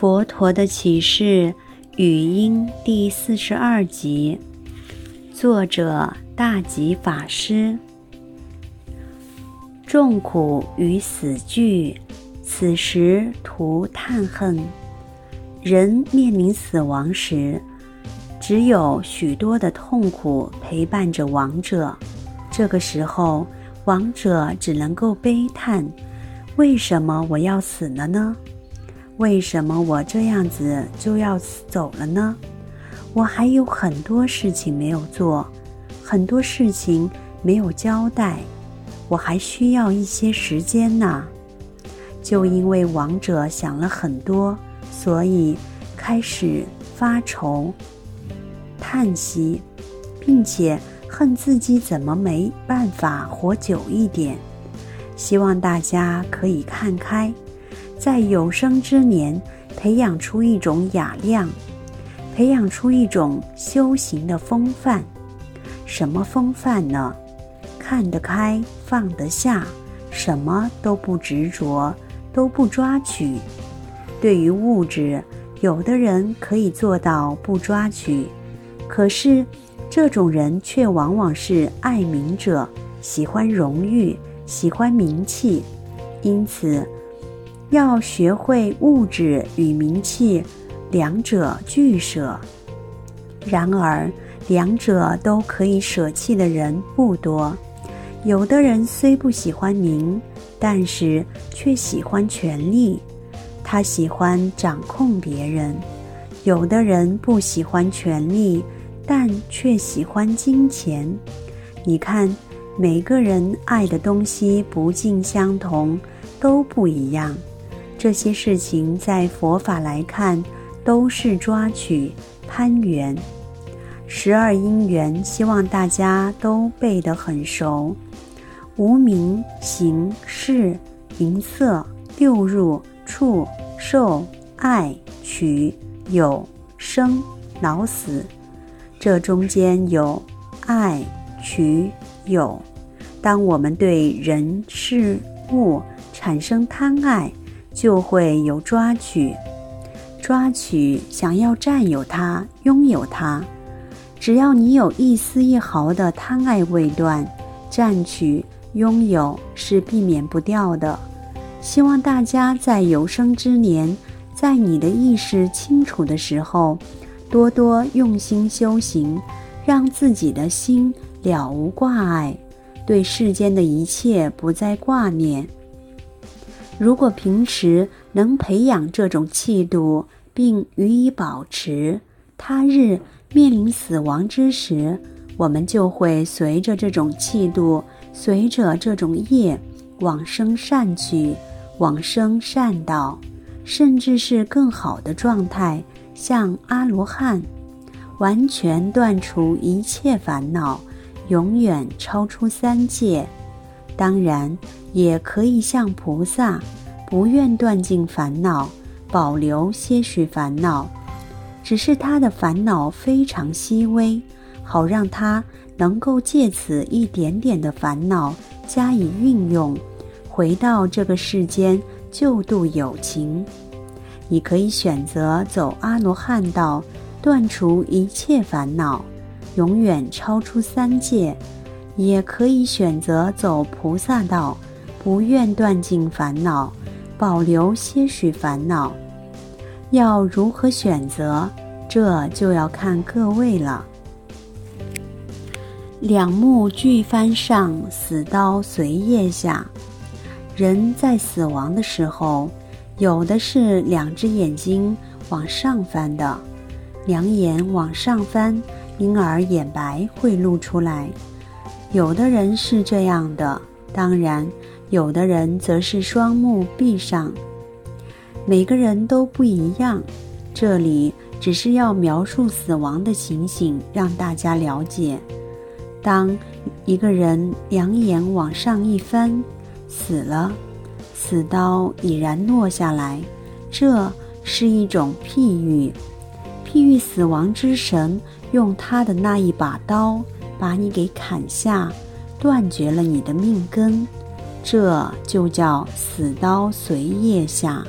佛陀的启示语音第四十二集，作者大吉法师。众苦与死惧，此时徒叹恨。人面临死亡时，只有许多的痛苦陪伴着亡者。这个时候，亡者只能够悲叹：为什么我要死了呢？为什么我这样子就要走了呢？我还有很多事情没有做，很多事情没有交代，我还需要一些时间呢。就因为亡者想了很多，所以开始发愁、叹息，并且恨自己怎么没办法活久一点。希望大家可以看开。在有生之年，培养出一种雅量，培养出一种修行的风范。什么风范呢？看得开，放得下，什么都不执着，都不抓取。对于物质，有的人可以做到不抓取，可是这种人却往往是爱名者，喜欢荣誉，喜欢名气，因此。要学会物质与名气两者俱舍，然而两者都可以舍弃的人不多。有的人虽不喜欢名，但是却喜欢权力，他喜欢掌控别人；有的人不喜欢权力，但却喜欢金钱。你看，每个人爱的东西不尽相同，都不一样。这些事情在佛法来看，都是抓取、攀缘。十二因缘，希望大家都背得很熟：无名、行、识、名色、六入、触、受、爱、取、有、生、老、死。这中间有爱、取、有。当我们对人事物产生贪爱，就会有抓取，抓取想要占有它、拥有它。只要你有一丝一毫的贪爱未断，占取、拥有是避免不掉的。希望大家在有生之年，在你的意识清楚的时候，多多用心修行，让自己的心了无挂碍，对世间的一切不再挂念。如果平时能培养这种气度，并予以保持，他日面临死亡之时，我们就会随着这种气度，随着这种业往生善趣，往生善道，甚至是更好的状态，像阿罗汉，完全断除一切烦恼，永远超出三界。当然，也可以像菩萨，不愿断尽烦恼，保留些许烦恼，只是他的烦恼非常细微，好让他能够借此一点点的烦恼加以运用，回到这个世间救度有情。你可以选择走阿罗汉道，断除一切烦恼，永远超出三界。也可以选择走菩萨道，不愿断尽烦恼，保留些许烦恼。要如何选择，这就要看各位了。两目俱翻上，死刀随腋下。人在死亡的时候，有的是两只眼睛往上翻的，两眼往上翻，因而眼白会露出来。有的人是这样的，当然，有的人则是双目闭上。每个人都不一样，这里只是要描述死亡的情形，让大家了解。当一个人两眼往上一翻，死了，死刀已然落下来，这是一种譬喻，譬喻死亡之神用他的那一把刀。把你给砍下，断绝了你的命根，这就叫死刀随腋下。